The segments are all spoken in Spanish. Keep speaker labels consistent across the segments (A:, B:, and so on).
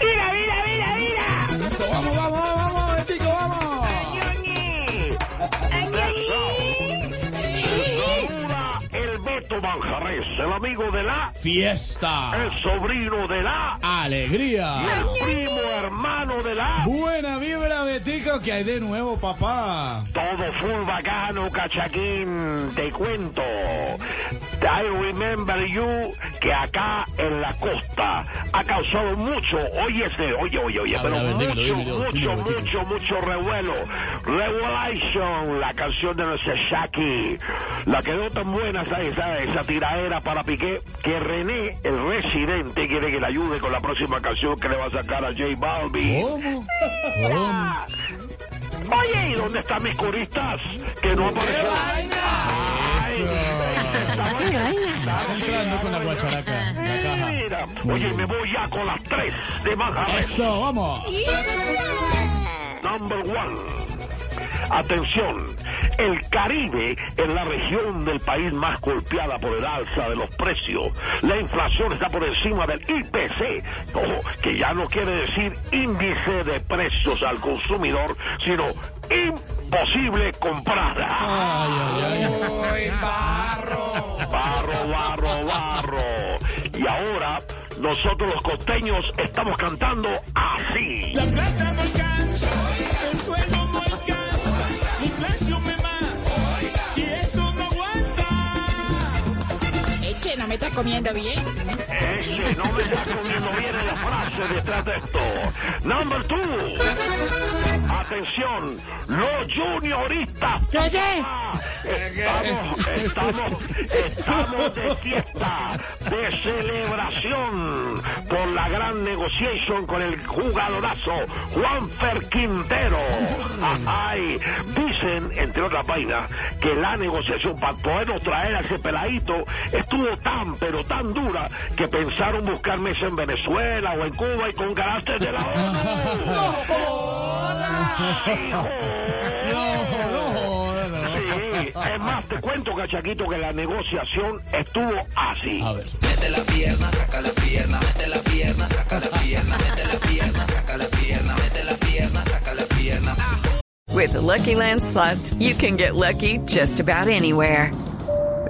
A: ¡Mira, mira, mira, mira!
B: Eso, vamos, vamos, vamos, vamos, Betico, vamos.
C: Saluda el Beto Manjarres, el amigo de la,
B: Fiesta.
C: el sobrino de la,
B: Alegría.
C: el primo hermano de la.
B: Buena vibra, Betico, que hay de nuevo, papá.
C: Todo full bacano, cachaquín, te cuento. I remember you, que acá en la costa ha causado mucho, oye, oye, oye, oye, pero mucho, mucho, mucho, mucho revuelo. Revelation, la canción de nuestro Shaki, la quedó tan buena esa, esa, esa tiraera para Piqué, que René, el residente, quiere que le ayude con la próxima canción que le va a sacar a J Balvin.
B: ¿Cómo? ¿Cómo?
C: Oye, ¿y dónde están mis coristas? Que no aparecieron.
B: Guacharaca, la caja.
C: Mira, oye, me voy ya con las tres de Manjarres.
B: Eso, vamos.
C: Number one. Atención, el Caribe es la región del país más golpeada por el alza de los precios. La inflación está por encima del IPC, ojo, que ya no quiere decir índice de precios al consumidor, sino imposible comprar.
B: Ay, ay, ay.
C: Barro, barro, barro. Y ahora nosotros los costeños estamos cantando así.
D: La plata no alcanza, el sueldo no alcanza, la inflación me mata
E: me está comiendo bien.
C: Eche, no me está comiendo bien en la frase detrás de esto. Number two. Atención, los junioristas.
E: ¿Qué, qué?
C: Estamos, estamos, estamos de fiesta, de celebración por la gran negociación con el jugadorazo Juanfer Quintero. Ay, dicen, entre otras vainas, que la negociación para podernos traer a ese peladito estuvo tan, pero tan dura que pensaron buscar mesa en Venezuela o en Cuba y con carácter de la ONU.
B: No, no, joda, no.
C: Sí, es más, te cuento, cachaquito, que la negociación estuvo así.
B: A ver.
D: Mete la pierna, saca la pierna, mete la pierna, saca la pierna, mete la pierna, saca la pierna, mete la pierna, saca la pierna.
F: With the Lucky Land slots, you can get lucky just about anywhere.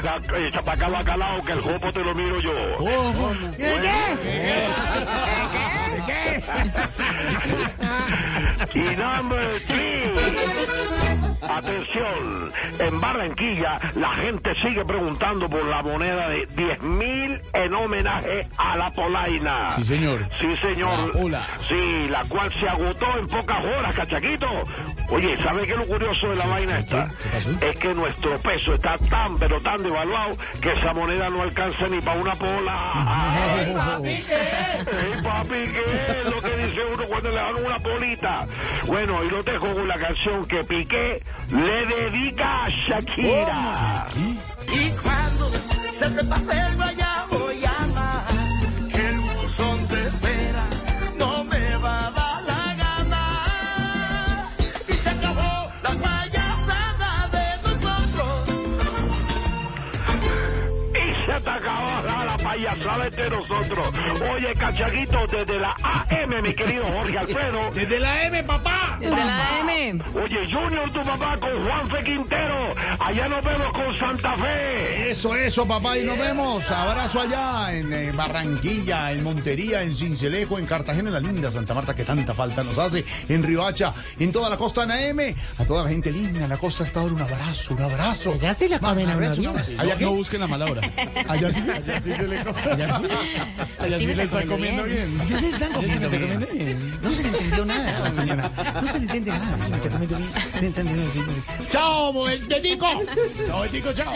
C: Echa, ca- echa para acá bacalao, que el jopo te lo miro yo.
B: ¿Cómo?
C: Y number three. Atención, en Barranquilla la gente sigue preguntando por la moneda de 10 mil en homenaje a la polaina.
B: Sí, señor.
C: Sí, señor.
B: La pola.
C: Sí, la cual se agotó en pocas horas, cachaquito. Oye, ¿sabe qué es lo curioso de la vaina esta?
B: ¿Qué pasó?
C: Es que nuestro peso está tan, pero tan devaluado que esa moneda no alcanza ni para una pola. ¡Ay, papi, qué! ¡Ey, papi, qué! Es dice uno cuando le dan una polita. Bueno, y lo dejo con la canción que Piqué le dedica a Shakira.
D: Y cuando se te pase el guayabo, llama, que el buzón te espera, no me va a dar la gana. Y se acabó la payasada de nosotros.
C: Y se te acabó payasada. de nosotros. Oye, cachaguito, desde la AM, mi querido Jorge Alfredo.
G: Desde la M, papá.
H: Desde la M.
C: Oye, Junior, tu papá con Juanfe Quintero. Allá nos vemos con Santa Fe.
G: Eso, eso, papá, y nos vemos. Abrazo allá en eh, Barranquilla, en Montería, en Cincelejo, en Cartagena, en la linda Santa Marta, que tanta falta nos hace, en Riohacha, en toda la costa Naeme, a toda la gente linda en la costa hasta ahora, un abrazo, un abrazo.
I: Ya se la comen a bien.
G: ¿Allá qué?
B: No busquen la mala hora.
G: Allá sí, allá sí se le come. Allá, allá sí,
H: me
G: le
H: está
G: comiendo
H: comiendo
G: bien. Ya se están comiendo bien. No se le entendió nada la señora. No se le entiende nada. No se entiende nada. Chao, Betico. Chao, chao.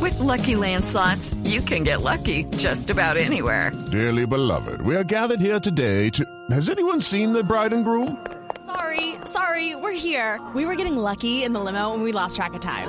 F: With Lucky Land slots, you can get lucky just about anywhere.
J: Dearly beloved, we are gathered here today to. Has anyone seen the bride and groom?
K: Sorry, sorry, we're here. We were getting lucky in the limo and we lost track of time.